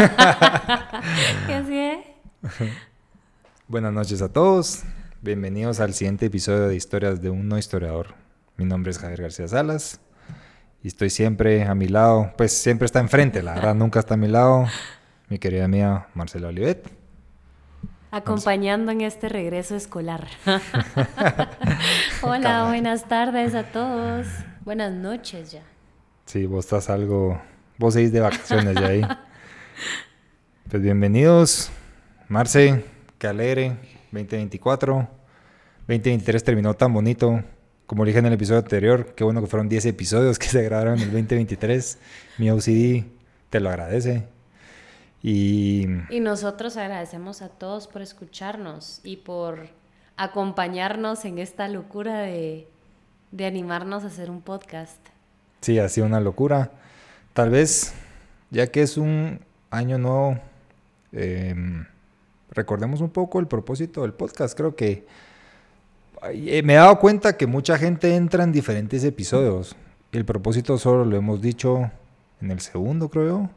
¿Qué así es? Buenas noches a todos. Bienvenidos al siguiente episodio de Historias de un no historiador. Mi nombre es Javier García Salas y estoy siempre a mi lado, pues siempre está enfrente, la verdad, nunca está a mi lado, mi querida mía Marcela Olivet. Acompañando en este regreso escolar. Hola, buenas tardes a todos. Buenas noches ya. Sí, vos estás algo, vos seguís de vacaciones ya ahí. Pues bienvenidos, Marce, qué alegre, 2024. 2023 terminó tan bonito. Como dije en el episodio anterior, qué bueno que fueron 10 episodios que se grabaron en el 2023. Mi OCD te lo agradece. Y, y nosotros agradecemos a todos por escucharnos y por acompañarnos en esta locura de, de animarnos a hacer un podcast. Sí, ha sido una locura. Tal vez, ya que es un año nuevo, eh, recordemos un poco el propósito del podcast. Creo que eh, me he dado cuenta que mucha gente entra en diferentes episodios. El propósito solo lo hemos dicho en el segundo, creo.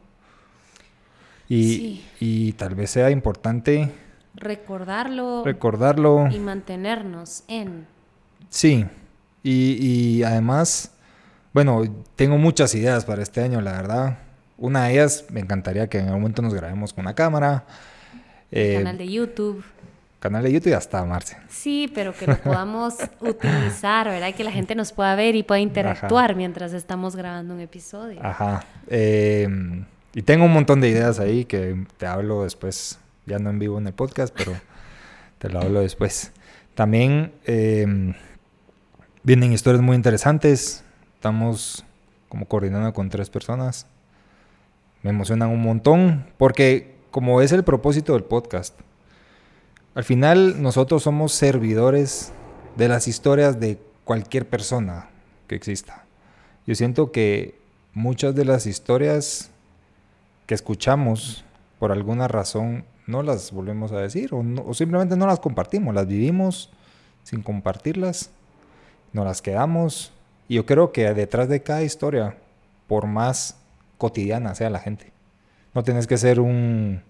Y, y tal vez sea importante recordarlo, recordarlo y mantenernos en. Sí, y, y además, bueno, tengo muchas ideas para este año, la verdad. Una de ellas, me encantaría que en algún momento nos grabemos con una cámara. Eh, canal de YouTube. Canal de YouTube ya está, Marce. Sí, pero que lo podamos utilizar, ¿verdad? Que la gente nos pueda ver y pueda interactuar mientras estamos grabando un episodio. Ajá. Eh, y tengo un montón de ideas ahí que te hablo después, ya no en vivo en el podcast, pero te lo hablo después. También eh, vienen historias muy interesantes. Estamos como coordinando con tres personas. Me emocionan un montón porque como es el propósito del podcast, al final nosotros somos servidores de las historias de cualquier persona que exista. Yo siento que muchas de las historias que escuchamos por alguna razón no las volvemos a decir o, simplemente no las compartimos, las vivimos sin compartirlas, no las quedamos. Y yo creo que detrás de cada historia, por más cotidiana sea la gente, no tienes que ser un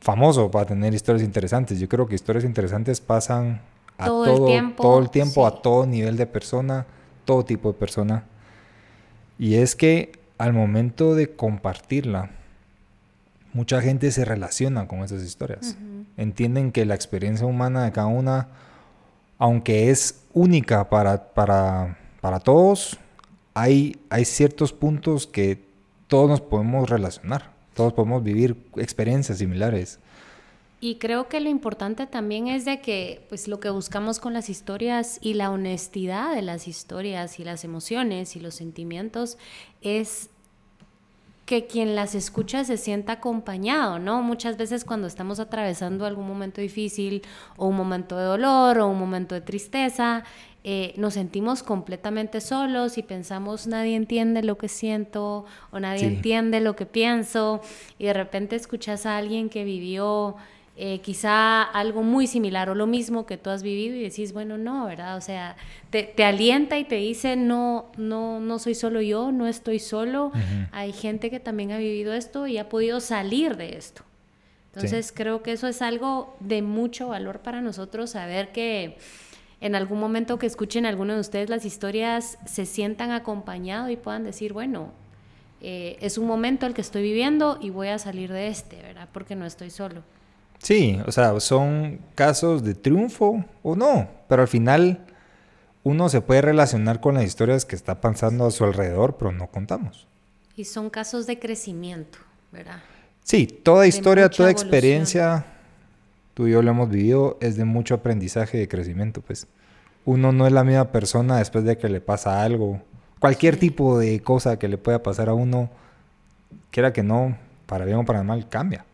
famoso para tener historias interesantes. Yo creo que historias interesantes pasan a todo, todo el tiempo, todo el tiempo a todo nivel de persona, todo tipo de persona. Y es que al momento de compartirla, mucha gente se relaciona con esas historias. Entienden que la experiencia humana de cada una, aunque es única para, para, para todos, hay, hay ciertos puntos que todos nos podemos relacionar. Todos podemos vivir experiencias similares. Y creo que lo importante también es de que pues lo que buscamos con las historias y la honestidad de las historias y las emociones y los sentimientos es que quien las escucha se sienta acompañado, ¿no? Muchas veces cuando estamos atravesando algún momento difícil o un momento de dolor o un momento de tristeza, eh, nos sentimos completamente solos y pensamos nadie entiende lo que siento o nadie entiende lo que pienso y de repente escuchas a alguien que vivió eh, quizá algo muy similar o lo mismo que tú has vivido y decís, bueno, no, ¿verdad? O sea, te, alienta y te dice, no, no, no soy solo yo, no estoy solo, hay gente que también ha vivido esto y ha podido salir de esto. Entonces creo que eso es algo de mucho valor para nosotros, saber que en algún momento que escuchen alguno de ustedes las historias se sientan acompañados y puedan decir, bueno, eh, es un momento el que estoy viviendo y voy a salir de este, ¿verdad? Porque no estoy solo. Sí, o sea, son casos de triunfo o no, pero al final uno se puede relacionar con las historias que está pasando a su alrededor, pero no contamos. Y son casos de crecimiento, ¿verdad? Sí, toda historia, toda experiencia, tú y yo lo hemos vivido, es de mucho aprendizaje y de crecimiento, pues. Uno no es la misma persona después de que le pasa algo. Cualquier tipo de cosa que le pueda pasar a uno, quiera que no, para bien o para mal, cambia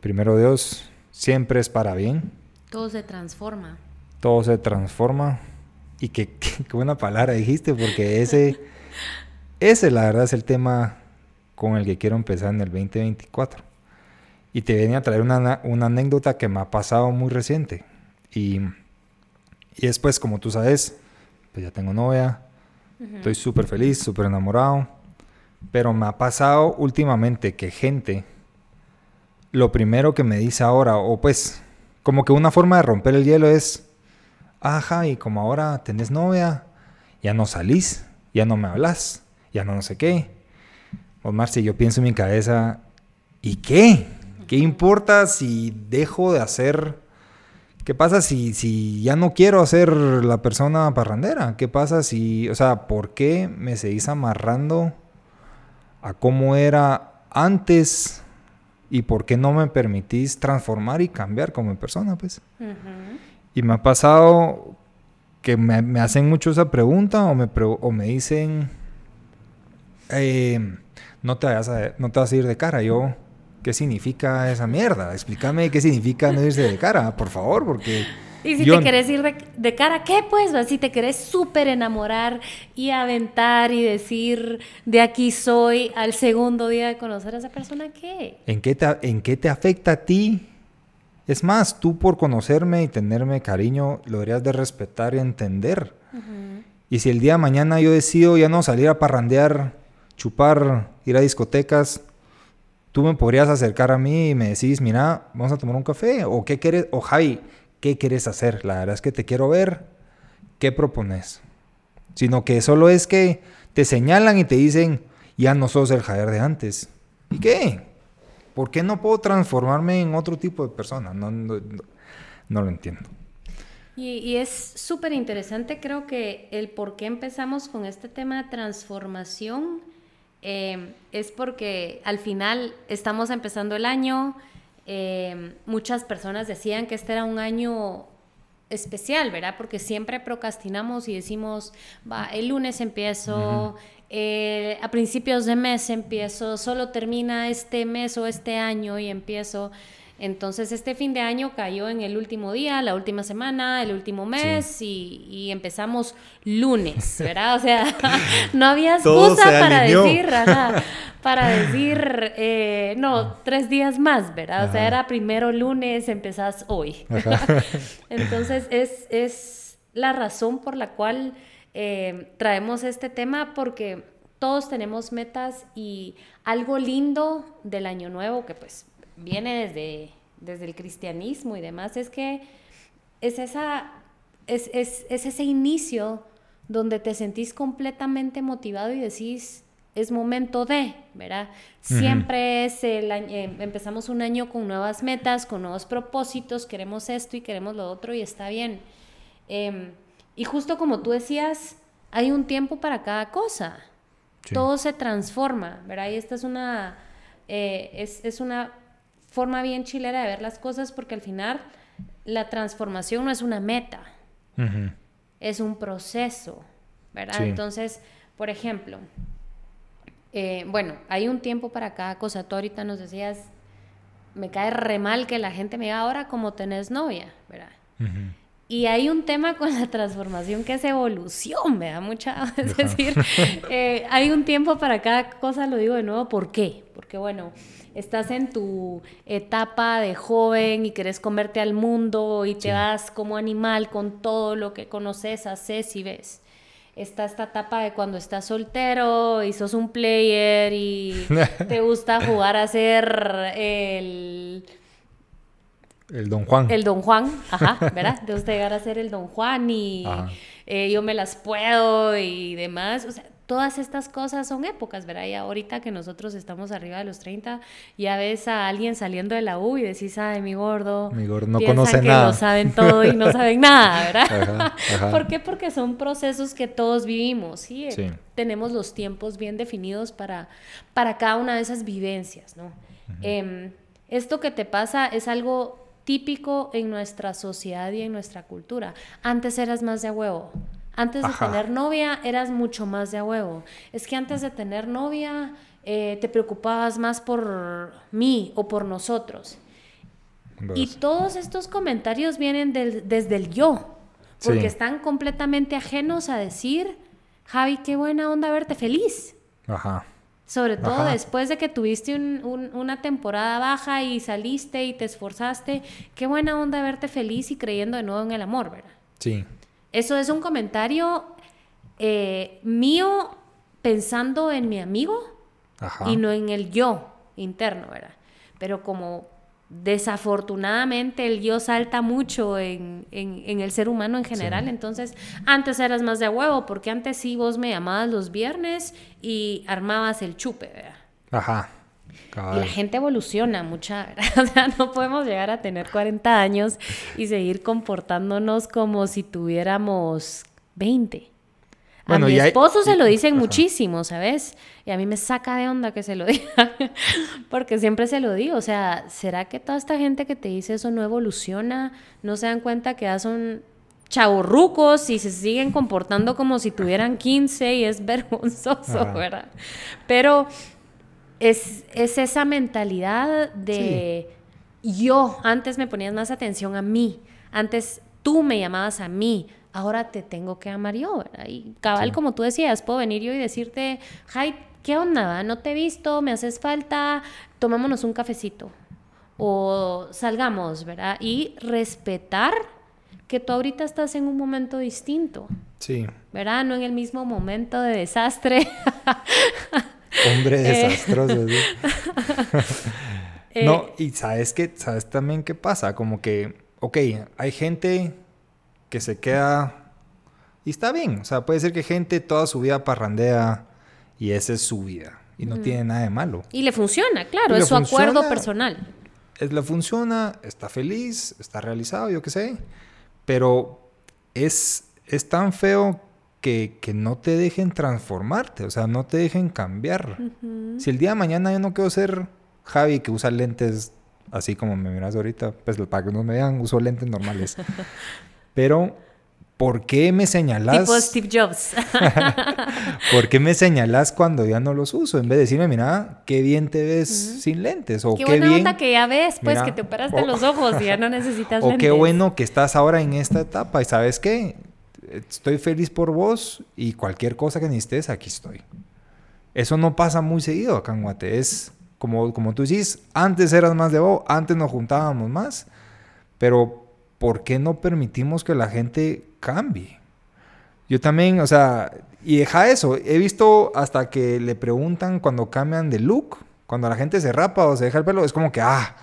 primero Dios siempre es para bien. Todo se transforma. Todo se transforma. Y qué, buena palabra dijiste, porque ese, ese la verdad es el tema con el que quiero empezar en el 2024. Y te venía a traer una, anécdota que me ha pasado muy reciente. Y, y después, como tú sabes, pues ya tengo novia, estoy súper feliz, súper enamorado. Pero me ha pasado últimamente que gente, lo primero que me dice ahora, o pues, como que una forma de romper el hielo es, ajá, y como ahora tenés novia, ya no salís, ya no me hablas, ya no no sé qué. Omar, si yo pienso en mi cabeza, ¿y qué? ¿Qué importa si dejo de hacer? ¿Qué pasa si, si ya no quiero ser la persona parrandera? ¿Qué pasa si, o sea, ¿por qué me seguís amarrando a cómo era antes y por qué no me permitís transformar y cambiar como persona, pues? Y me ha pasado que me, hacen mucho esa pregunta o me, o me dicen, eh, no, te vayas a, no te vas a ir de cara. Yo, ¿qué significa esa mierda? Explícame qué significa no irse de cara, por favor, porque... Y si te querés ir de, cara, ¿qué pues? Si te querés súper enamorar y aventar y decir, de aquí soy, al segundo día de conocer a esa persona, ¿qué? ¿En qué te, en qué te afecta a ti es más, tú por conocerme y tenerme cariño, lo deberías de respetar y entender. Y si el día de mañana yo decido ya no salir a parrandear, chupar, ir a discotecas, tú me podrías acercar a mí y me decís, mira, vamos a tomar un café. O qué quieres, o Javi, ¿qué quieres hacer? La verdad es que te quiero ver. ¿Qué propones? Sino que solo es que te señalan y te dicen, ya no sos el Javier de antes. ¿Y qué? ¿Por qué no puedo transformarme en otro tipo de persona? No, no, lo entiendo. Y, es súper interesante, creo que el por qué empezamos con este tema de transformación eh, es porque al final estamos empezando el año, eh, muchas personas decían que este era un año especial, ¿verdad? Porque siempre procrastinamos y decimos, va, el lunes empiezo, eh, a principios de mes empiezo, solo termina este mes o este año y empiezo. Entonces este fin de año cayó en el último día, la última semana, el último mes y, empezamos lunes, ¿verdad? O sea, no había excusa para decir, para decir, eh, no, tres días más, ¿verdad? O sea, era primero lunes, empezás hoy. Entonces es, es la razón por la cual eh, traemos este tema porque todos tenemos metas y algo lindo del año nuevo que pues viene desde, desde el cristianismo y demás es que es, esa, es, ese inicio donde te sentís completamente motivado y decís, es momento de, ¿verdad? Siempre es el año, eh, empezamos un año con nuevas metas, con nuevos propósitos, queremos esto y queremos lo otro y está bien. Em, y justo como tú decías, hay un tiempo para cada cosa. Todo se transforma, ¿verdad? Y esta es una, eh, es, una forma bien chilera de ver las cosas porque al final la transformación no es una meta, es un proceso, ¿verdad? Entonces, por ejemplo, eh, bueno, hay un tiempo para cada cosa. Tú ahorita nos decías, me cae re mal que la gente me diga ahora como tenés novia, ¿verdad? Y hay un tema con la transformación que es evolución, me da mucha... Es decir, eh, hay un tiempo para cada cosa, lo digo de nuevo, ¿por qué? Porque bueno, estás en tu etapa de joven y querés comerte al mundo y te das como animal con todo lo que conoces, haces y ves. Está esta etapa de cuando estás soltero y sos un player y te gusta jugar a ser el el Don Juan. El Don Juan, ajá, ¿verdad? De usted llegar a ser el Don Juan y eh, yo me las puedo y demás. O sea, todas estas cosas son épocas, ¿verdad? Y ahorita que nosotros estamos arriba de los 30, ya ves a alguien saliendo de la U y decís, ay, mi gordo. Mi gordo no conoce que nada. lo saben todo y no saben nada, ¿verdad? ¿Por qué? Porque son procesos que todos vivimos, ¿sí? Tenemos los tiempos bien definidos para, para cada una de esas vivencias, ¿no? Em, esto que te pasa es algo típico en nuestra sociedad y en nuestra cultura. Antes eras más de huevo. Antes de tener novia eras mucho más de huevo. Es que antes de tener novia eh, te preocupabas más por mí o por nosotros. Y todos estos comentarios vienen desde el yo, porque están completamente ajenos a decir, Javi, qué buena onda verte feliz. Ajá. Sobre todo después de que tuviste una temporada baja y saliste y te esforzaste. Qué buena onda verte feliz y creyendo de nuevo en el amor, ¿verdad? Sí. Eso es un comentario eh, mío pensando en mi amigo, y no en el yo interno, ¿verdad? Pero como desafortunadamente el yo salta mucho en, el ser humano en general, entonces antes eras más de huevo, porque antes sí vos me llamabas los viernes y armabas el chupe, ¿verdad? Ajá. Y la gente evoluciona mucha, o sea, no podemos llegar a tener 40 años y seguir comportándonos como si tuviéramos 20 a mi esposo se lo dicen muchísimo, ¿sabes? Y a mí me saca de onda que se lo digan, porque siempre se lo digo. O sea, ¿será que toda esta gente que te dice eso no evoluciona? ¿No se dan cuenta que ya son chavorrucos y se siguen comportando como si tuvieran 15 y es vergonzoso, ¿verdad? Pero es, esa mentalidad de yo, antes me ponías más atención a mí, antes tú me llamabas a mí, ahora te tengo que amar yo, ¿verdad? Y cabal, como tú decías, puedo venir yo y decirte, Jai, ¿qué onda? No te he visto, me haces falta, tomémonos un cafecito o salgamos, ¿verdad? Y respetar que tú ahorita estás en un momento distinto. Sí. ¿Verdad? No en el mismo momento de desastre. Hombre eh. desastroso. no, eh. y sabes qué, sabes también qué pasa, como que, ok, hay gente que se queda... Y está bien, o sea, puede ser que gente toda su vida parrandea y esa es su vida y no tiene nada de malo. Y le funciona, claro, es su acuerdo personal. Es, le funciona, está feliz, está realizado, yo qué sé, pero es, es tan feo que, que, no te dejen transformarte, o sea, no te dejen cambiar. Si el día de mañana yo no quiero ser Javi que usa lentes así como me miras ahorita, pues para que no me vean, uso lentes normales. Pero, ¿por qué me señalas? Tipo Steve Jobs. ¿Por qué me señalas cuando ya no los uso? En vez de decirme, mira, qué bien te ves sin lentes. O qué, qué buena bien... onda que ya ves, pues, que te operaste los ojos y ya no necesitas lentes. O qué bueno que estás ahora en esta etapa. ¿Y sabes qué? Estoy feliz por vos y cualquier cosa que necesites, aquí estoy. Eso no pasa muy seguido acá en Guate. Es como, como tú dices, antes eras más de vos, antes nos juntábamos más, pero ¿por qué no permitimos que la gente cambie? Yo también, o sea, y deja eso, he visto hasta que le preguntan cuando cambian de look, cuando la gente se rapa o se deja el pelo, es como que, ah,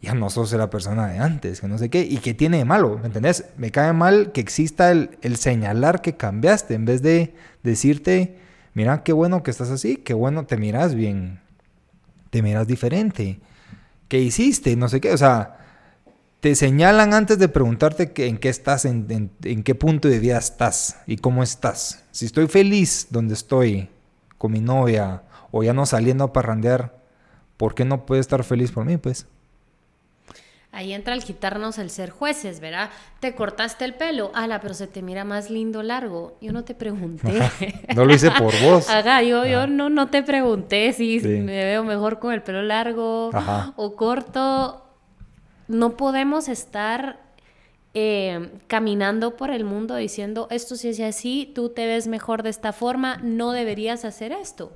ya no sos la persona de antes, que no sé qué, y que tiene de malo, ¿me entendés? Me cae mal que exista el, el señalar que cambiaste, en vez de decirte, mira, qué bueno que estás así, qué bueno, te miras bien, te miras diferente, ¿qué hiciste? No sé qué, o sea, te señalan antes de preguntarte en qué estás, en, qué punto de vida estás y cómo estás. Si estoy feliz donde estoy con mi novia o ya no saliendo a parrandear, ¿por qué no puedes estar feliz por mí, pues? Ahí entra el quitarnos el ser jueces, ¿verdad? Te cortaste el pelo, ala, pero se te mira más lindo largo. Yo no te pregunté. no lo hice por vos. Ajá, yo, yo no, no te pregunté si me veo mejor con el pelo largo o corto no podemos estar eh, caminando por el mundo diciendo esto si es así, tú te ves mejor de esta forma, no deberías hacer esto.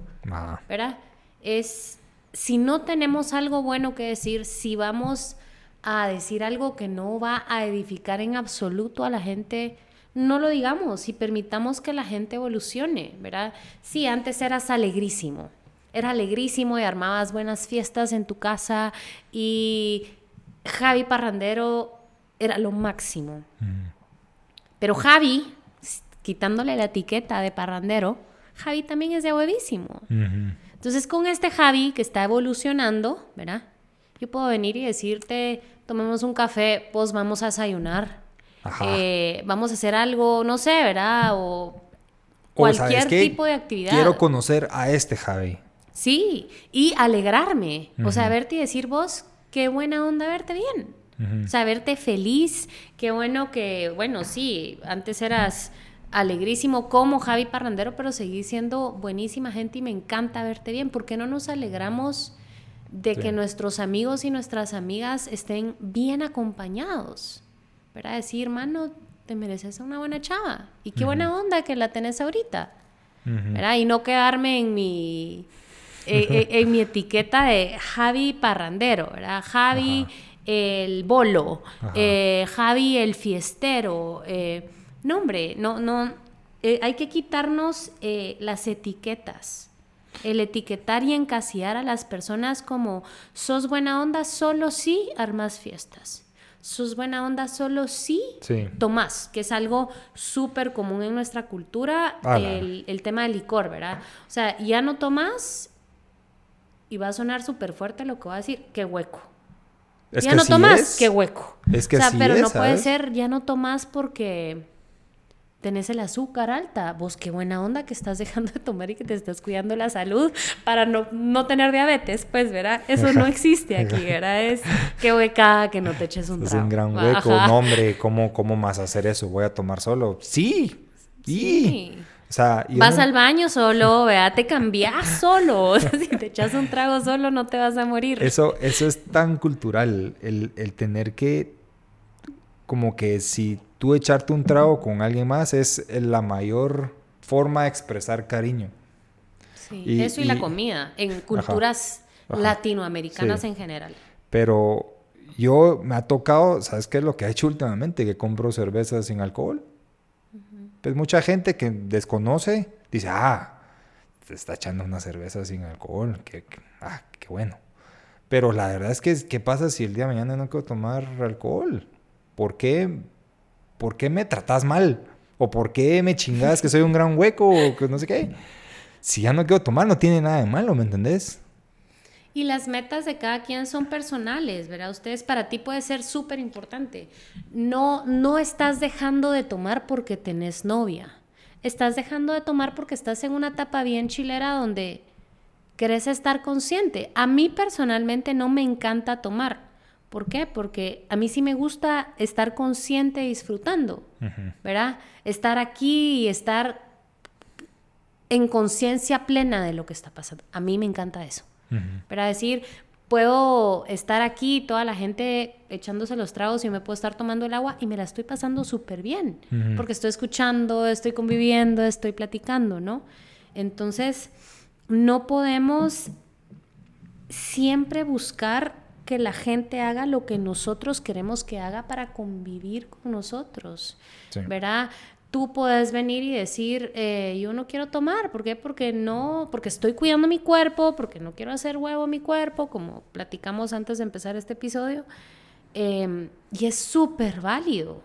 ¿Verdad? Es si no tenemos algo bueno que decir, si vamos a decir algo que no va a edificar en absoluto a la gente, no lo digamos y permitamos que la gente evolucione, ¿verdad? Sí, antes eras alegrísimo, era alegrísimo y armabas buenas fiestas en tu casa y Javi Parrandero era lo máximo. Mm. Pero Javi, quitándole la etiqueta de Parrandero, Javi también es de huevísimo. Entonces, con este Javi que está evolucionando, ¿verdad? Yo puedo venir y decirte, tomemos un café, pues vamos a desayunar. Eh, vamos a hacer algo, no sé, ¿verdad? O cualquier tipo de actividad. Quiero conocer a este Javi. Sí, y alegrarme. O sea, verte y decir vos, qué buena onda verte bien. O sea, verte feliz, qué bueno que, bueno, sí, antes eras alegrísimo como Javi Parrandero, pero seguís siendo buenísima gente y me encanta verte bien. ¿Por qué no nos alegramos de que nuestros amigos y nuestras amigas estén bien acompañados? ¿Verdad? Decir, hermano, te mereces una buena chava. Y qué buena onda que la tenés ahorita. ¿Verdad? Y no quedarme en mi eh, eh, en mi etiqueta de Javi Parrandero, ¿verdad? Javi el bolo, eh, Javi el fiestero. no, hombre, no, no. hay que quitarnos las etiquetas. El etiquetar y encasillar a las personas como sos buena onda solo si armas fiestas. Sos buena onda solo si Sí. tomás, que es algo súper común en nuestra cultura, el, el tema del licor, ¿verdad? O sea, ya no tomás y va a sonar súper fuerte lo que voy a decir, qué hueco. Es ya que no así tomás, es. qué hueco. Es que o sea, así pero es, no puede ser, ya no tomás porque tenés el azúcar alta. Vos qué buena onda que estás dejando de tomar y que te estás cuidando la salud para no, no tener diabetes, pues, ¿verdad? Eso no existe aquí, ¿verdad? Es qué hueca que no te eches un Es trago. un gran hueco. Ajá. No, hombre, ¿cómo, ¿cómo más hacer eso? ¿Voy a tomar solo? Sí. Sí. Sí. O sea, yo Vas no- al baño solo, ¿verdad? Te cambias solo. O sea, si te echas un trago solo, no te vas a morir. Eso, eso es tan cultural, el, el tener que, como que si tú echarte un trago con alguien más es la mayor forma de expresar cariño. Sí, y- eso y, la comida, en culturas Ajá. latinoamericanas Sí. en general. Pero yo me ha tocado, ¿sabes qué es lo que he hecho últimamente? Que compro cervezas sin alcohol. Pues mucha gente que desconoce dice, ah, te está echando una cerveza sin alcohol, que, ah, qué bueno. Pero la verdad es que, ¿qué pasa si el día de mañana no quiero tomar alcohol? ¿Por qué, ¿Por qué me tratas mal? ¿O por qué me chingas que soy un gran hueco? O que no sé qué. Si ya no quiero tomar, no tiene nada de malo, ¿me entendés? Y las metas de cada quien son personales, ¿verdad? Ustedes, para ti puede ser súper importante. No, no estás dejando de tomar porque tenés novia. Estás dejando de tomar porque estás en una etapa bien chilera donde querés estar consciente. A mí personalmente no me encanta tomar. ¿Por qué? Porque a mí sí me gusta estar consciente y disfrutando, ¿verdad? Estar aquí y estar en conciencia plena de lo que está pasando. A mí me encanta eso. Para decir, puedo estar aquí, toda la gente echándose los tragos y yo me puedo estar tomando el agua y me la estoy pasando súper bien, porque estoy escuchando, estoy conviviendo, estoy platicando, ¿no? Entonces, no podemos siempre buscar que la gente haga lo que nosotros queremos que haga para convivir con nosotros, Sí. ¿verdad? Tú puedes venir y decir, eh, yo no quiero tomar, ¿por qué? Porque no, porque estoy cuidando mi cuerpo, porque no quiero hacer huevo a mi cuerpo, como platicamos antes de empezar este episodio, eh, y es súper válido.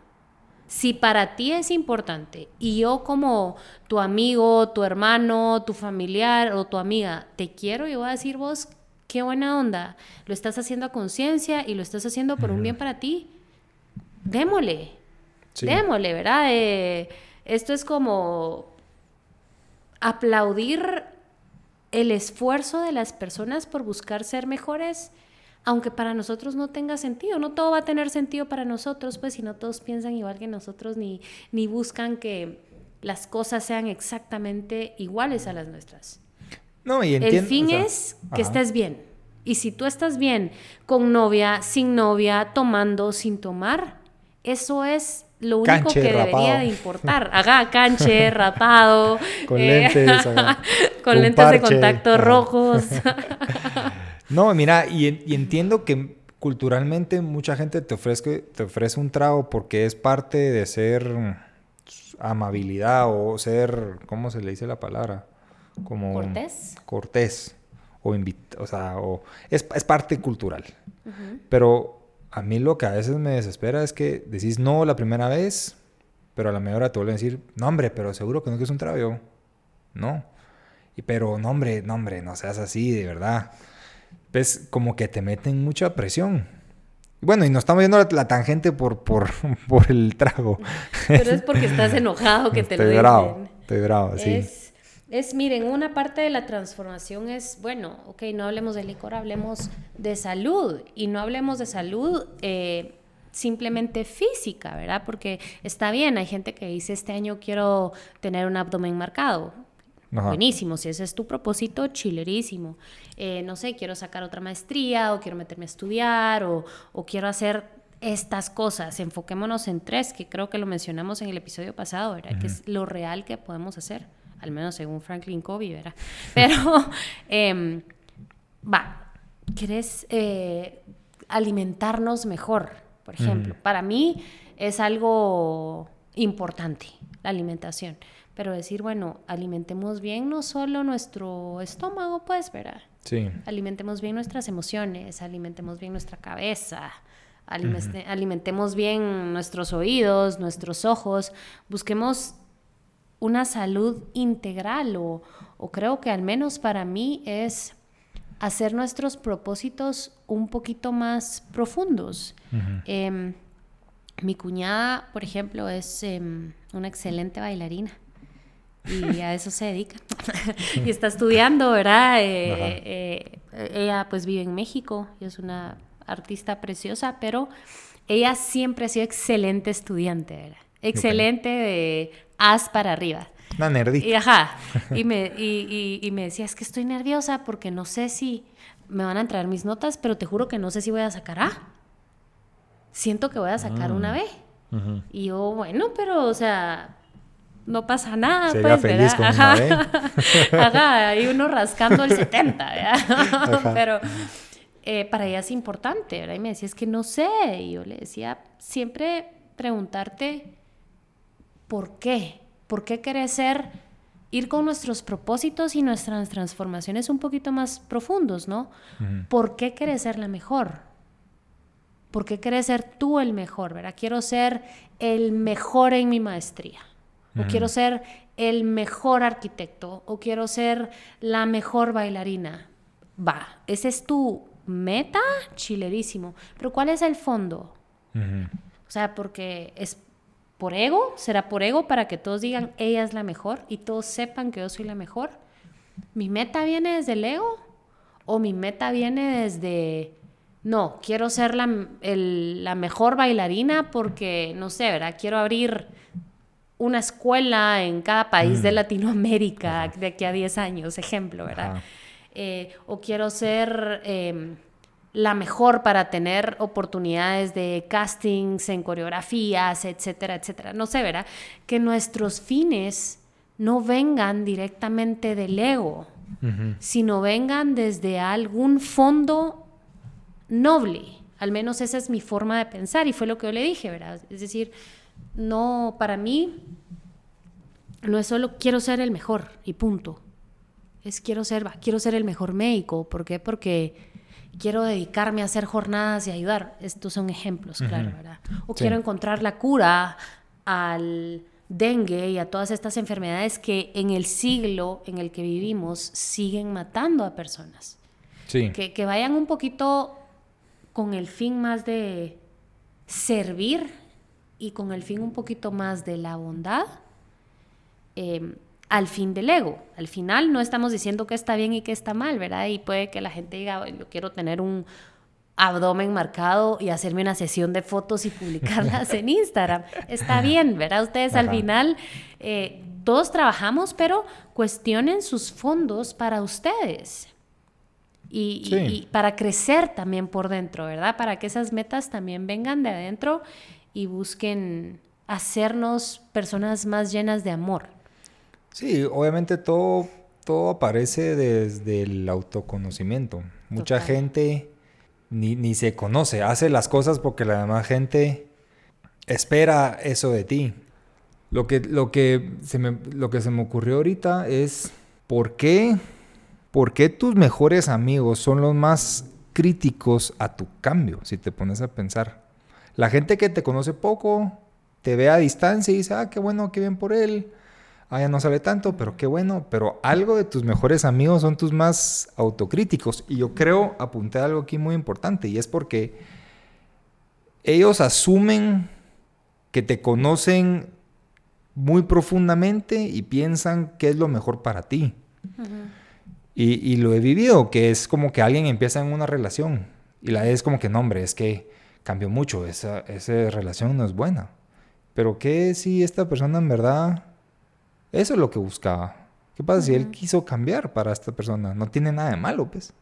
Si para ti es importante y yo como tu amigo, tu hermano, tu familiar o tu amiga, te quiero, yo voy a decir vos, qué buena onda, lo estás haciendo a conciencia y lo estás haciendo por un bien para ti, démosle, Sí. démosle, ¿verdad? Eh, esto es como aplaudir el esfuerzo de las personas por buscar ser mejores, aunque para nosotros no tenga sentido. No todo va a tener sentido para nosotros, pues si no todos piensan igual que nosotros ni, ni buscan que las cosas sean exactamente iguales a las nuestras. No, y El entiendo, fin o sea, es que ajá. estés bien. Y si tú estás bien con novia, sin novia, tomando, sin tomar, eso es lo único Canche, que rapado. debería de importar. Haga canche, rapado. Con eh, lentes, con de contacto rojos. No, mira, y, en- y entiendo que culturalmente mucha gente te ofrece, te ofrece un trago porque es parte de ser amabilidad o ser, ¿cómo se le dice la palabra? Como Cortés. Cortés. O, invit- o sea, o, es, es parte cultural. Pero a mí lo que a veces me desespera es que decís no la primera vez, pero a la media hora te vuelven a decir, no hombre, pero seguro que no quieres un trago. No. Y pero, no hombre, no hombre, no seas así, de verdad. Pues como que te meten mucha presión. Bueno, y nos estamos yendo la, la tangente por, por, por el trago. Pero es porque estás enojado que te estoy lo dicen. bravo, estoy bravo, sí. Es, es, miren, una parte de la transformación es, bueno, ok, no hablemos de licor, hablemos de salud. Y no hablemos de salud eh, simplemente física, ¿verdad? Porque está bien, hay gente que dice, este año quiero tener un abdomen marcado. Ajá. Buenísimo, si ese es tu propósito, chilerísimo. Eh, no sé, quiero sacar otra maestría o quiero meterme a estudiar o, o quiero hacer estas cosas. Enfoquémonos en tres, que creo que lo mencionamos en el episodio pasado, ¿verdad? Que es lo real que podemos hacer, al menos según Franklin Covey, ¿verdad? Pero, em, va, ¿querés eh, alimentarnos mejor? Por ejemplo, para mí es algo importante, la alimentación. pero decir, bueno, alimentemos bien no solo nuestro estómago, pues, ¿verdad? Sí. Alimentemos bien nuestras emociones, alimentemos bien nuestra cabeza, alimentemos bien nuestros oídos, nuestros ojos, busquemos una salud integral o, creo que al menos para mí es hacer nuestros propósitos un poquito más profundos. Em, mi cuñada, por ejemplo, es em, una excelente bailarina y a eso se dedica. y está estudiando, ¿verdad? Eh, eh, ella pues vive en México y es una artista preciosa, pero ella siempre ha sido excelente estudiante, ¿verdad? Excelente de as para arriba. Una nerdita. Y, ajá, y me, y, me decía, es que estoy nerviosa porque no sé si me van a entrar mis notas, pero te juro que no sé si voy a sacar A. Siento que voy a sacar una B. Y yo, bueno, pero, o sea, no pasa nada. Sería pues, feliz con ajá. Una B. ajá, hay uno rascando el 70, ¿verdad? Pero eh, para ella es importante, ¿verdad? Y me decía, es que no sé. Y yo le decía, siempre preguntarte por qué. ¿Por qué querés ser, ir con nuestros propósitos y nuestras transformaciones un poquito más profundos, ¿no? ¿Por qué querés ser la mejor? ¿Por qué querés ser tú el mejor, verdad? Quiero ser el mejor en mi maestría. O quiero ser el mejor arquitecto. O quiero ser la mejor bailarina. Va, ese es tu meta, chilerísimo. Pero ¿cuál es el fondo? O sea, porque es por ego, será por ego para que todos digan ella es la mejor y todos sepan que yo soy la mejor. ¿Mi meta viene desde el ego? ¿O mi meta viene desde, no, quiero ser la, la mejor bailarina porque, no sé, ¿verdad? Quiero abrir una escuela en cada país de mm. Latinoamérica de aquí a 10 años, ejemplo, ¿verdad? Eh, o quiero ser... Em, la mejor para tener oportunidades de castings en coreografías, etcétera, etcétera. No sé, ¿verdad? Que nuestros fines no vengan directamente del ego, sino vengan desde algún fondo noble. Al menos esa es mi forma de pensar y fue lo que yo le dije, ¿verdad? Es decir, no, para mí, no es solo quiero ser el mejor y punto. Es quiero ser, quiero ser el mejor médico. ¿Por qué? Porque quiero dedicarme a hacer jornadas y ayudar. Estos son ejemplos, claro, ¿verdad? O quiero encontrar la cura al dengue y a todas estas enfermedades que en el siglo en el que vivimos siguen matando a personas. Sí. Que, que vayan un poquito con el fin más de servir y con el fin un poquito más de la bondad. Eh, al fin del ego. Al final no estamos diciendo que está bien y que está mal, ¿verdad? Y puede que la gente diga, yo quiero tener un abdomen marcado y hacerme una sesión de fotos y publicarlas en Instagram. Está bien, ¿verdad? Ustedes al final, eh, todos trabajamos, pero cuestionen sus fondos para ustedes. Y, y, para crecer también por dentro, ¿verdad? Para que esas metas también vengan de adentro y busquen hacernos personas más llenas de amor. Sí, obviamente todo, todo aparece desde el autoconocimiento. Mucha gente ni, se conoce, hace las cosas porque la demás gente espera eso de ti. Lo que, lo que, se, me, lo que se me ocurrió ahorita es ¿por qué, ¿por qué tus mejores amigos son los más críticos a tu cambio? Si te pones a pensar. La gente que te conoce poco te ve a distancia y dice, ah, qué bueno, qué bien por él ah, ya no sale tanto, pero qué bueno, pero algo de tus mejores amigos son tus más autocríticos. Y yo creo, apunté algo aquí muy importante, y es porque ellos asumen que te conocen muy profundamente y piensan qué es lo mejor para ti. y, lo he vivido, que es como que alguien empieza en una relación y la es como que no, hombre, es que cambió mucho, esa, esa relación no es buena. Pero ¿qué si esta persona en verdad eso es lo que buscaba. ¿Qué pasa si él quiso cambiar para esta persona? No tiene nada de malo, pues.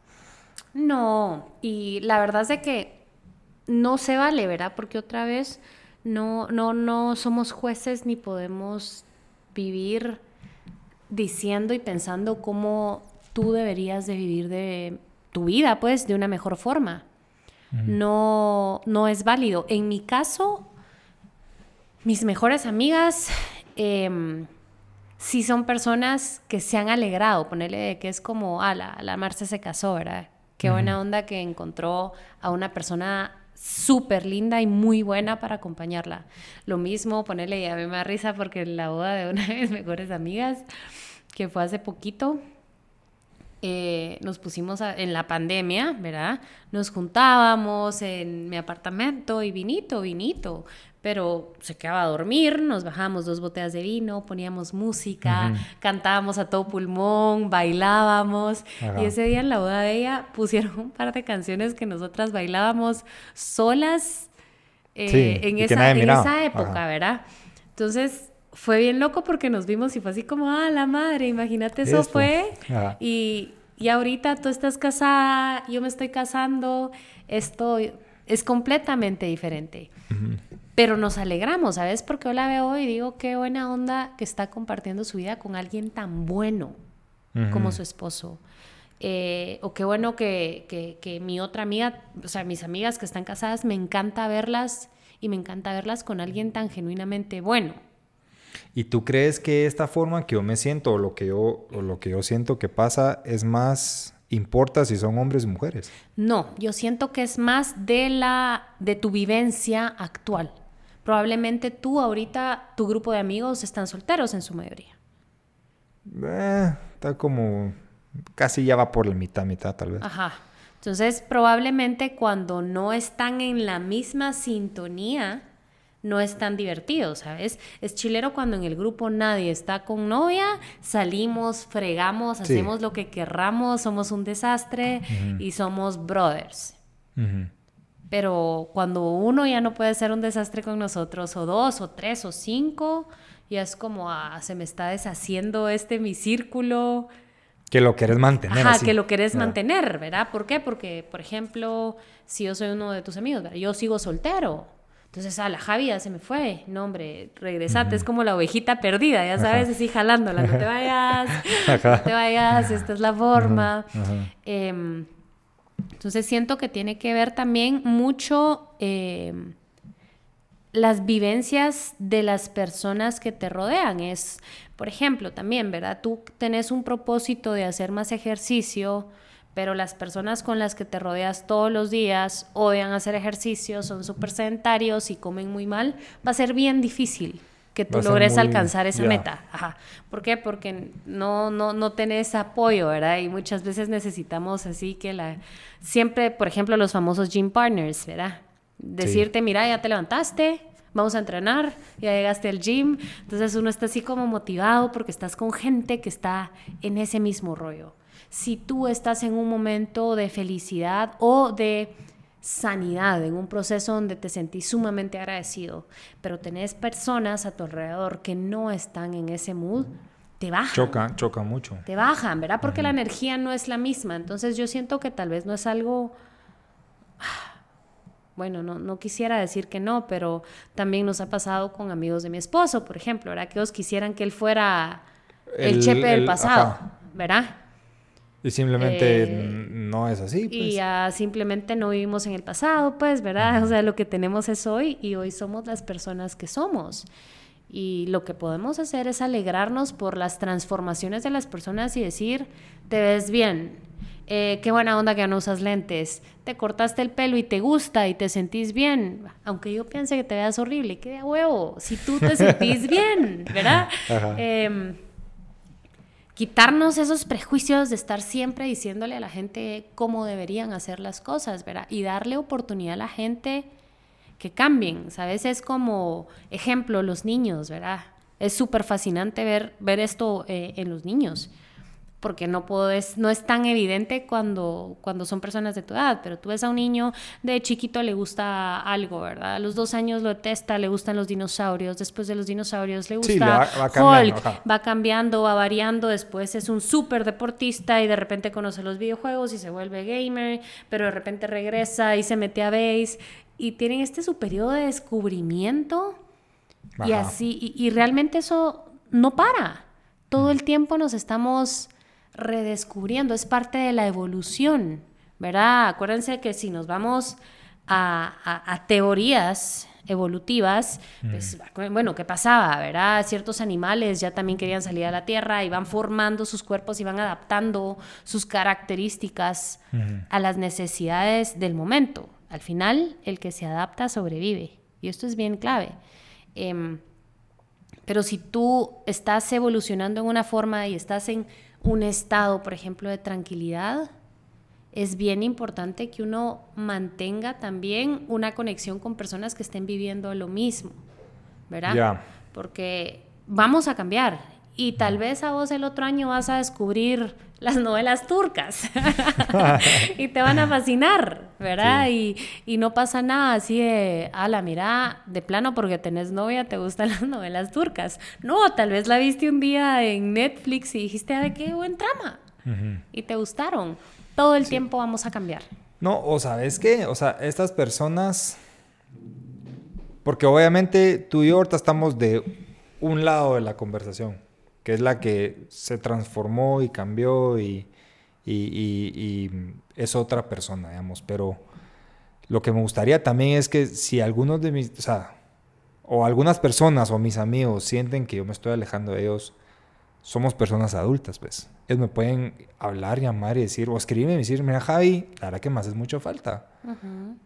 No, y la verdad es de que no se vale, ¿verdad? Porque otra vez no, no, no somos jueces ni podemos vivir diciendo y pensando cómo tú deberías de vivir de tu vida, pues, de una mejor forma. No, no es válido. En mi caso, mis mejores amigas, em, si son personas que se han alegrado, ponerle que es como, ah, la, la Marce se casó, ¿verdad? Qué buena onda que encontró a una persona súper linda y muy buena para acompañarla. Lo mismo, ponerle, y a mí me da risa porque en la boda de una de mis mejores amigas, que fue hace poquito, eh, nos pusimos en la pandemia, ¿verdad? Nos juntábamos en mi apartamento y vinito, vinito, pero se quedaba a dormir, nos bajábamos dos botellas de vino, poníamos música, cantábamos a todo pulmón, bailábamos. Y ese día en la boda de ella pusieron un par de canciones que nosotras bailábamos solas eh, en, esa, en, esa, época, ¿verdad? Entonces fue bien loco porque nos vimos y fue así como, ah, la madre, imagínate, eso fue. Y, y ahorita tú estás casada, yo me estoy casando, esto es completamente diferente. Pero nos alegramos, ¿sabes? Porque yo la veo y digo, qué buena onda que está compartiendo su vida con alguien tan bueno como su esposo. Eh, o qué bueno que, que, mi otra amiga, o sea, mis amigas que están casadas, me encanta verlas y me encanta verlas con alguien tan genuinamente bueno. ¿Y tú crees que esta forma que yo me siento o lo que yo, o lo que yo siento que pasa es más importa si son hombres o mujeres? No, yo siento que es más de la de tu vivencia actual. Probablemente tú ahorita, tu grupo de amigos están solteros en su mayoría. Eh, está como, casi ya va por la mitad, mitad tal vez. Ajá. Entonces, probablemente cuando no están en la misma sintonía, no es tan divertido, ¿sabes? Es chilero cuando en el grupo nadie está con novia, salimos, fregamos, hacemos lo que querramos, somos un desastre y somos brothers. Pero cuando uno ya no puede ser un desastre con nosotros, o dos, o tres, o cinco, ya es como, ah, se me está deshaciendo este mi círculo. Que lo quieres mantener. Ajá, que lo quieres mantener, ¿verdad? ¿Por qué? Porque, por ejemplo, si yo soy uno de tus amigos, yo sigo soltero. Entonces, ah, la Javi ya se me fue. No, hombre, regresate. Es como la ovejita perdida, ya sabes, así jalándola. No te vayas, no te vayas, esta es la forma. Em, entonces siento que tiene que ver también mucho eh, las vivencias de las personas que te rodean. Es, por ejemplo, también, ¿verdad? Tú tenés un propósito de hacer más ejercicio, pero las personas con las que te rodeas todos los días odian hacer ejercicio, son súper sedentarios y comen muy mal, va a ser bien difícil que tú logres alcanzar esa meta. Ajá. ¿Por qué? Porque no, no, no tenés apoyo, ¿verdad? Y muchas veces necesitamos así que la... Siempre, por ejemplo, los famosos gym partners, ¿verdad? Decirte, mira, ya te levantaste, vamos a entrenar, ya llegaste al gym. Entonces uno está así como motivado porque estás con gente que está en ese mismo rollo. Si tú estás en un momento de felicidad o de sanidad, en un proceso donde te sentís sumamente agradecido, pero tenés personas a tu alrededor que no están en ese mood, te bajan. Chocan, chocan mucho. Te bajan, ¿verdad? Porque la energía no es la misma. Entonces yo siento que tal vez no es algo... Bueno, no, no quisiera decir que no, pero también nos ha pasado con amigos de mi esposo, por ejemplo, ¿verdad? Que ellos quisieran que él fuera el, chepe del pasado, ¿verdad? Y simplemente eh, no es así. Pues. Y ya simplemente no vivimos en el pasado, pues, ¿verdad? O sea, lo que tenemos es hoy y hoy somos las personas que somos. Y lo que podemos hacer es alegrarnos por las transformaciones de las personas y decir, te ves bien, eh, qué buena onda que no usas lentes, te cortaste el pelo y te gusta y te sentís bien, aunque yo piense que te veas horrible, qué de huevo, si tú te sentís bien, ¿verdad? Eh, quitarnos esos prejuicios de estar siempre diciéndole a la gente cómo deberían hacer las cosas, ¿verdad? Y darle oportunidad a la gente que cambien, ¿sabes? Es como ejemplo los niños, ¿verdad? Es súper fascinante ver, ver esto eh, en los niños porque no, puedes, no es tan evidente cuando, cuando son personas de tu edad, pero tú ves a un niño de chiquito le gusta algo, ¿verdad? A los dos años lo detesta, le gustan los dinosaurios, después de los dinosaurios le gusta Hulk, va cambiando, va variando, después es un súper deportista y de repente conoce los videojuegos y se vuelve gamer, pero de repente regresa y se mete a base y tienen este su periodo de descubrimiento y así, y, y realmente eso no para. Todo el tiempo nos estamos redescubriendo, es parte de la evolución, ¿verdad? Acuérdense que si nos vamos a, teorías evolutivas, pues, bueno, ¿qué pasaba? ¿Verdad? Ciertos animales ya también querían salir a la Tierra y van formando sus cuerpos y van adaptando sus características a las necesidades del momento. Al final, el que se adapta sobrevive. Y esto es bien clave. Em, pero si tú estás evolucionando en una forma y estás en un estado, por ejemplo, de tranquilidad, es bien importante que uno mantenga también una conexión con personas que estén viviendo lo mismo, ¿verdad? Porque vamos a cambiar y tal vez a vos el otro año vas a descubrir las novelas turcas y te van a fascinar, ¿verdad? Y, y, no pasa nada así de, a la mira, de plano porque tenés novia, te gustan las novelas turcas. No, tal vez la viste un día en Netflix y dijiste, ¡ay, qué buen trama! Y te gustaron todo el tiempo vamos a cambiar. No, o sabes qué, o sea, estas personas, porque obviamente tú y yo ahorita estamos de un lado de la conversación, que es la que se transformó y cambió y, y, es otra persona, digamos, pero lo que me gustaría también es que si algunos de mis, o sea, o algunas personas o mis amigos sienten que yo me estoy alejando de ellos, somos personas adultas, pues. Ellos me pueden hablar, llamar y decir, o escribirme y decir, mira Javi, la verdad que me haces mucho falta.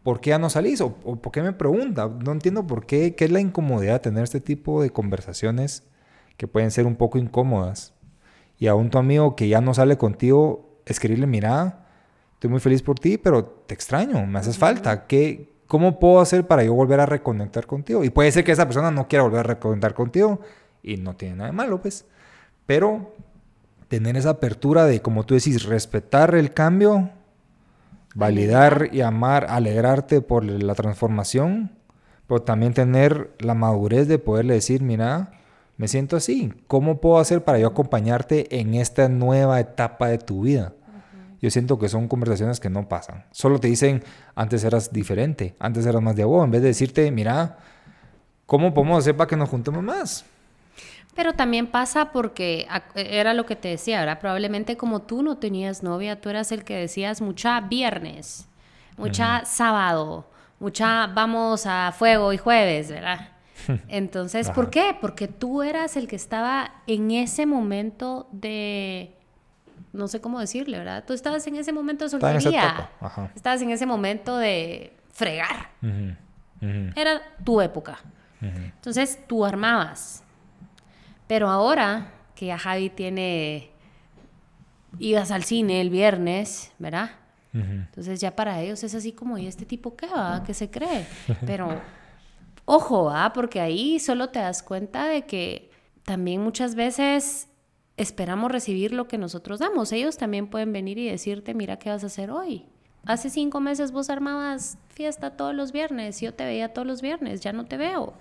¿Por qué ya no salís? O, por qué me pregunta? No entiendo por qué, qué es la incomodidad de tener este tipo de conversaciones que pueden ser un poco incómodas. Y a un tu amigo que ya no sale contigo, escribirle, mira, estoy muy feliz por ti, pero te extraño, me haces falta. ¿Qué, ¿Cómo puedo hacer para yo volver a reconectar contigo? Y puede ser que esa persona no quiera volver a reconectar contigo y no tiene nada de malo, pues. Pero tener esa apertura de, como tú decís, respetar el cambio, validar y amar, alegrarte por la transformación, pero también tener la madurez de poderle decir, mira, me siento así, ¿cómo puedo hacer para yo acompañarte en esta nueva etapa de tu vida? Yo siento que son conversaciones que no pasan. Solo te dicen, antes eras diferente, antes eras más de vos, en vez de decirte, mira, ¿cómo podemos hacer para que nos juntemos más? Pero también pasa porque era lo que te decía, ¿verdad? Probablemente como tú no tenías novia, tú eras el que decías mucha viernes, mucha sábado, mucha vamos a fuego y jueves, ¿verdad? Entonces, ¿por qué? Porque tú eras el que estaba en ese momento de, no sé cómo decirle, ¿verdad? Tú estabas en ese momento de soltería, estabas en ese momento de fregar. Era tu época. Entonces, tú armabas pero ahora que ya Javi tiene idas al cine el viernes, ¿verdad? Entonces ya para ellos es así como, ¿y este tipo qué va? ¿Qué se cree? Pero ojo, ¿ah? Porque ahí solo te das cuenta de que también muchas veces esperamos recibir lo que nosotros damos. Ellos también pueden venir y decirte, mira, ¿qué vas a hacer hoy? Hace cinco meses vos armabas fiesta todos los viernes, yo te veía todos los viernes, ya no te veo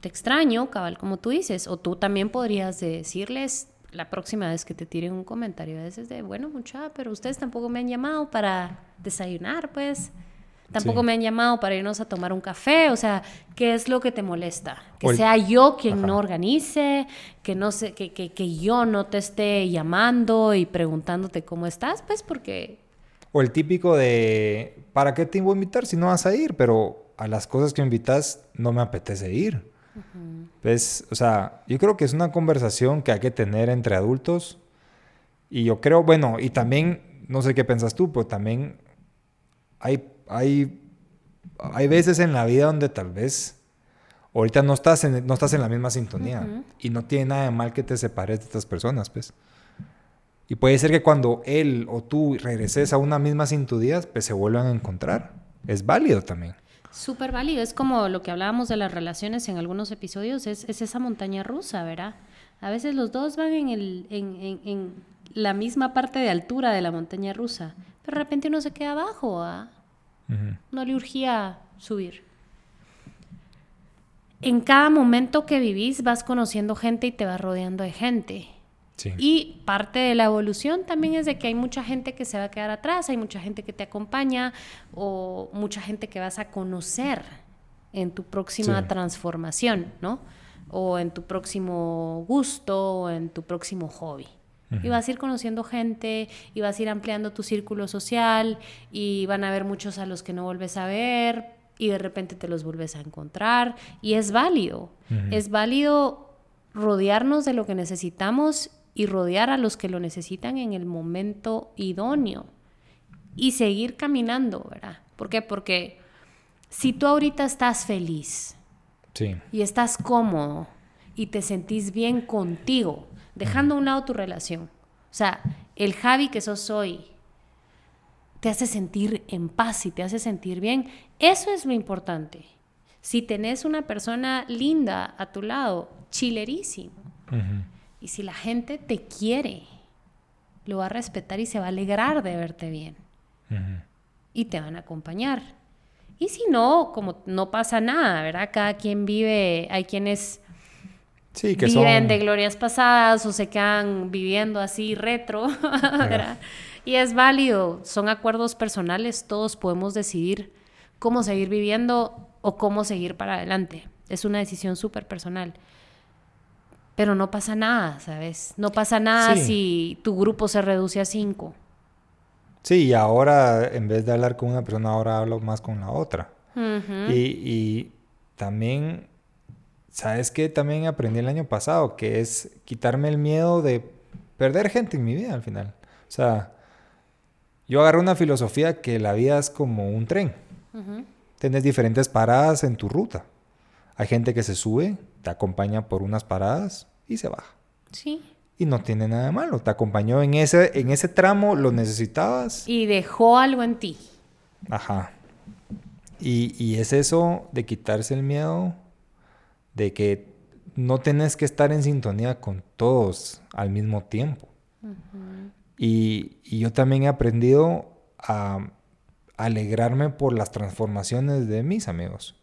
te extraño, cabal, como tú dices, o tú también podrías decirles la próxima vez que te tiren un comentario a veces de, bueno, mucha, pero ustedes tampoco me han llamado para desayunar, pues. Tampoco me han llamado para irnos a tomar un café, o sea, ¿qué es lo que te molesta? Que sea yo quien no organice, que no sé, que, que, que yo no te esté llamando y preguntándote cómo estás, pues porque o el típico de, ¿para qué te voy a invitar si no vas a ir? Pero a las cosas que invitas no me apetece ir. Pues, o sea, yo creo que es una conversación que hay que tener entre adultos. Y yo creo, bueno, y también, no sé qué piensas tú, pero también hay, hay, hay veces en la vida donde tal vez ahorita no estás en, no estás en la misma sintonía. Y no tiene nada de mal que te separes de estas personas, pues. Y puede ser que cuando él o tú regreses a una misma sintonía, pues se vuelvan a encontrar. Es válido también. Súper válido, es como lo que hablábamos de las relaciones en algunos episodios, es, esa montaña rusa, ¿verdad? A veces los dos van en, el, en, la misma parte de altura de la montaña rusa, pero de repente uno se queda abajo, ¿ah? No le urgía subir. En cada momento que vivís vas conociendo gente y te vas rodeando de gente. Y parte de la evolución también es de que hay mucha gente que se va a quedar atrás, hay mucha gente que te acompaña o mucha gente que vas a conocer en tu próxima transformación, ¿no? O en tu próximo gusto o en tu próximo hobby. Y vas a ir conociendo gente, y vas a ir ampliando tu círculo social, y van a haber muchos a los que no vuelves a ver, y de repente te los vuelves a encontrar y es válido. Es válido rodearnos de lo que necesitamos y rodear a los que lo necesitan en el momento idóneo y seguir caminando, ¿verdad? ¿Por qué? Porque si tú ahorita estás feliz y estás cómodo y te sentís bien contigo, dejando a un lado tu relación, o sea, el Javi que sos hoy te hace sentir en paz y te hace sentir bien, eso es lo importante. Si tenés una persona linda a tu lado, chilerísimo. Y si la gente te quiere, lo va a respetar y se va a alegrar de verte bien. Y te van a acompañar. Y si no, como no pasa nada, ¿verdad? Cada quien vive, hay quienes sí, que viven de glorias pasadas o se quedan viviendo así retro, ¿verdad? Y es válido, son acuerdos personales, todos podemos decidir cómo seguir viviendo o cómo seguir para adelante. Es una decisión súper personal. Pero no pasa nada, ¿sabes? No pasa nada si tu grupo se reduce a cinco. Sí, y ahora en vez de hablar con una persona, ahora hablo más con la otra. y, y, también, ¿sabes qué? También aprendí el año pasado, que es quitarme el miedo de perder gente en mi vida al final. O sea, yo agarré una filosofía que la vida es como un tren. Tienes diferentes paradas en tu ruta. Hay gente que se sube, te acompaña por unas paradas y se baja. Sí. Y no tiene nada de malo. Te acompañó en ese, en ese tramo, lo necesitabas. Y dejó algo en ti. Ajá. Y, y es eso de quitarse el miedo de que no tienes que estar en sintonía con todos al mismo tiempo. y, y, yo también he aprendido a alegrarme por las transformaciones de mis amigos.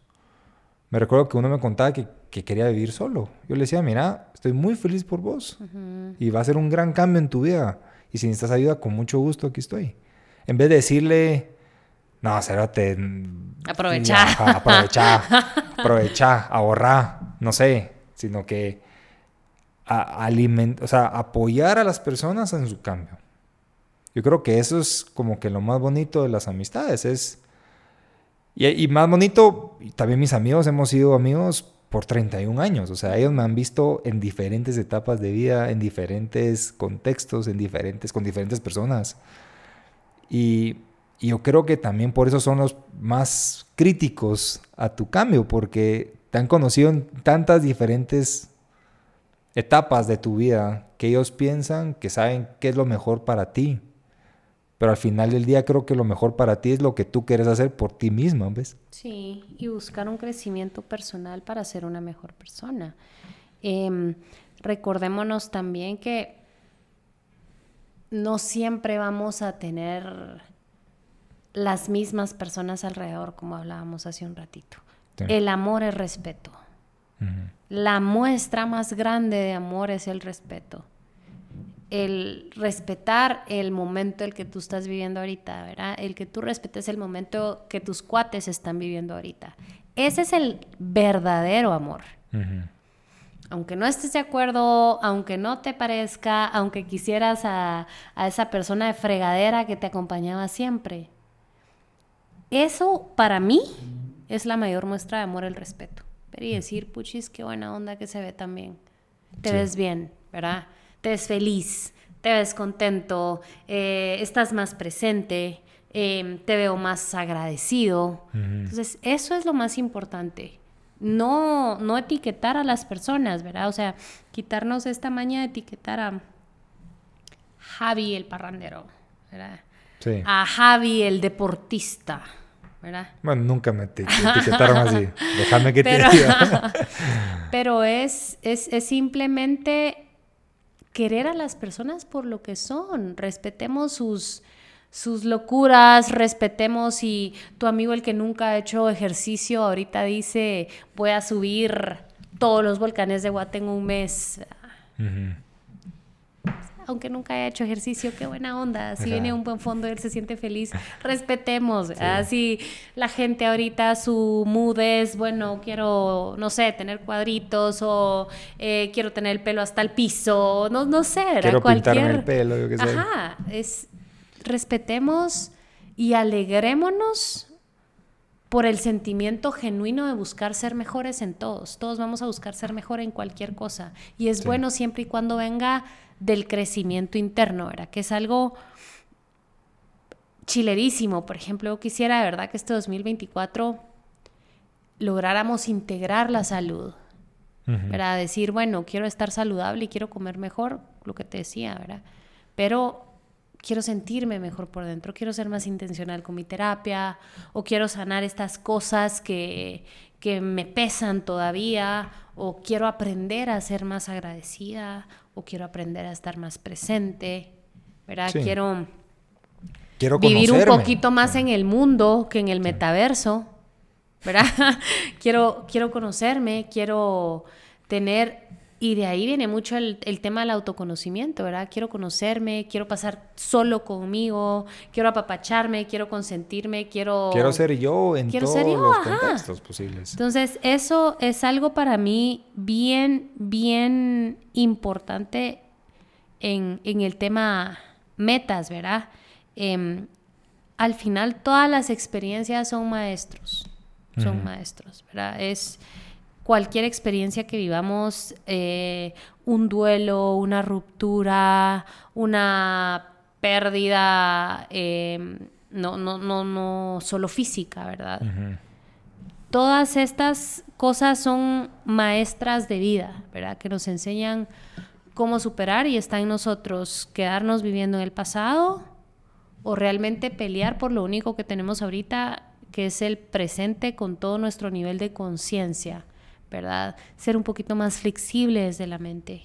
Me recuerdo que uno me contaba que, que quería vivir solo. Yo le decía, mira, estoy muy feliz por vos. Y va a ser un gran cambio en tu vida. Y si necesitas ayuda, con mucho gusto aquí estoy. En vez de decirle, no, te Aprovecha. Aprovecha. aprovecha, ahorrar, no sé. Sino que a, o sea, apoyar a las personas en su cambio. Yo creo que eso es como que lo más bonito de las amistades. Es y, más bonito, también mis amigos hemos sido amigos por 31 años. O sea, ellos me han visto en diferentes etapas de vida, en diferentes contextos, en diferentes, con diferentes personas. Y, yo creo que también por eso son los más críticos a tu cambio, porque te han conocido en tantas diferentes etapas de tu vida que ellos piensan que saben qué es lo mejor para ti. Pero al final del día creo que lo mejor para ti es lo que tú quieres hacer por ti misma, ¿ves? Sí, y buscar un crecimiento personal para ser una mejor persona. Em, recordémonos también que no siempre vamos a tener las mismas personas alrededor, como hablábamos hace un ratito. El amor es respeto. La muestra más grande de amor es el respeto el respetar el momento el que tú estás viviendo ahorita, ¿verdad? El que tú respetes el momento que tus cuates están viviendo ahorita. Ese es el verdadero amor. Aunque no estés de acuerdo, aunque no te parezca, aunque quisieras a, esa persona de fregadera que te acompañaba siempre. Eso para mí es la mayor muestra de amor, el respeto. y decir, puchis, qué buena onda que se ve también. Te ves bien, ¿verdad? te ves feliz, te ves contento, eh, estás más presente, em, te veo más agradecido. Entonces, eso es lo más importante. No, no etiquetar a las personas, ¿verdad? O sea, quitarnos esta maña de etiquetar a Javi el parrandero, ¿verdad? Sí. A Javi el deportista, ¿verdad? Bueno, nunca me etiquetaron así. Déjame que te diga. pero es, es, es simplemente querer a las personas por lo que son, respetemos sus, sus locuras, respetemos si tu amigo el que nunca ha hecho ejercicio ahorita dice voy a subir todos los volcanes de Guate en un mes. Aunque nunca haya hecho ejercicio, qué buena onda. Si viene un buen fondo, él se siente feliz. Respetemos. Así la gente ahorita su mood es, bueno, quiero, no sé, tener cuadritos o eh, quiero tener el pelo hasta el piso. No, no sé. Quiero cualquier... pintarme el pelo, yo qué sé. Ajá. Es, respetemos y alegrémonos por el sentimiento genuino de buscar ser mejores en todos. Todos vamos a buscar ser mejor en cualquier cosa. Y es bueno siempre y cuando venga del crecimiento interno, ¿verdad? Que es algo chilerísimo. Por ejemplo, yo quisiera de verdad que este 2024 lográramos integrar la salud. ¿verdad? Decir, bueno, quiero estar saludable y quiero comer mejor, lo que te decía, ¿verdad? Pero quiero sentirme mejor por dentro, quiero ser más intencional con mi terapia o quiero sanar estas cosas que, que me pesan todavía o quiero aprender a ser más agradecida o quiero aprender a estar más presente, ¿verdad? Quiero, quiero vivir un poquito más en el mundo que en el metaverso, ¿verdad? quiero, quiero conocerme, quiero tener y de ahí viene mucho el, tema del autoconocimiento, ¿verdad? Quiero conocerme, quiero pasar solo conmigo, quiero apapacharme, quiero consentirme, quiero... Quiero ser yo en todos los contextos posibles. Entonces, eso es algo para mí bien, bien importante en, el tema metas, ¿verdad? Em, al final, todas las experiencias son maestros, son maestros, ¿verdad? Es cualquier experiencia que vivamos, eh, un duelo, una ruptura, una pérdida, em, no, no, no, no solo física, ¿verdad? Todas estas cosas son maestras de vida, ¿verdad? Que nos enseñan cómo superar y está en nosotros quedarnos viviendo en el pasado o realmente pelear por lo único que tenemos ahorita, que es el presente con todo nuestro nivel de conciencia ¿verdad? Ser un poquito más flexibles de la mente,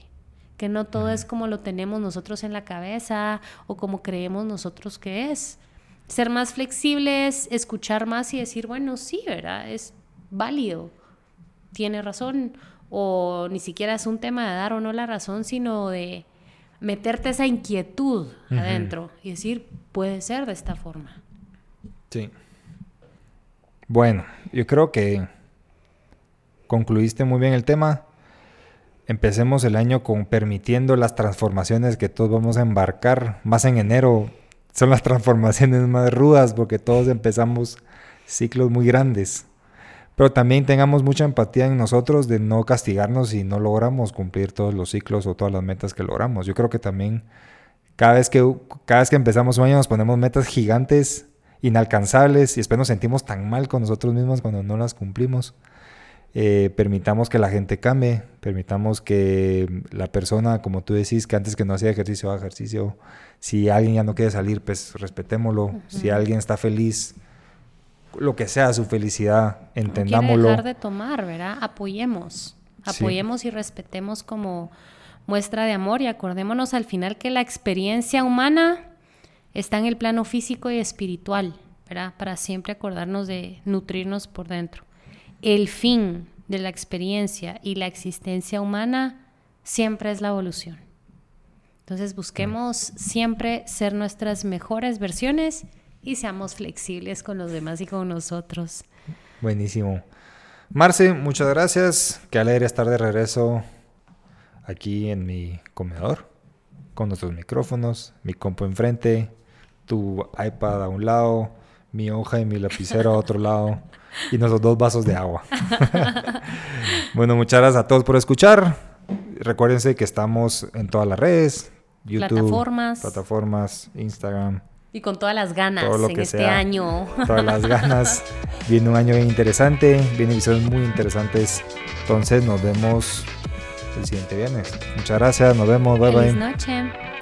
que no todo es como lo tenemos nosotros en la cabeza o como creemos nosotros que es. Ser más flexibles, escuchar más y decir, bueno, sí, ¿verdad? Es válido, tiene razón, o ni siquiera es un tema de dar o no la razón, sino de meterte esa inquietud adentro y decir, puede ser de esta forma. Sí. Bueno, yo creo que concluiste muy bien el tema. Empecemos el año con permitiendo las transformaciones que todos vamos a embarcar. Más en enero son las transformaciones más rudas porque todos empezamos ciclos muy grandes. Pero también tengamos mucha empatía en nosotros de no castigarnos si no logramos cumplir todos los ciclos o todas las metas que logramos. Yo creo que también cada vez que, cada vez que empezamos un año nos ponemos metas gigantes, inalcanzables y después nos sentimos tan mal con nosotros mismos cuando no las cumplimos. Eh, permitamos que la gente cambie, permitamos que la persona, como tú decís, que antes que no hacía ejercicio, haga ejercicio. Si alguien ya no quiere salir, pues respetémoslo. Si alguien está feliz, lo que sea su felicidad, entendámoslo. No dejar de tomar, ¿verdad? Apoyemos. Apoyemos y respetemos como muestra de amor y acordémonos al final que la experiencia humana está en el plano físico y espiritual, ¿verdad? Para siempre acordarnos de nutrirnos por dentro el fin de la experiencia y la existencia humana siempre es la evolución. Entonces busquemos siempre ser nuestras mejores versiones y seamos flexibles con los demás y con nosotros. Buenísimo. Marce, muchas gracias. Qué alegre estar de regreso aquí en mi comedor con nuestros micrófonos, mi compu enfrente, tu iPad a un lado, mi hoja y mi lapicero a otro lado y nuestros dos vasos de agua. bueno, muchas gracias a todos por escuchar. Recuérdense que estamos en todas las redes, YouTube, plataformas, plataformas Instagram. Y con todas las ganas en este año. Todas las ganas. Viene un año bien interesante, vienen episodios muy interesantes. Entonces nos vemos el siguiente viernes. Muchas gracias, nos vemos, bye Feliz noche.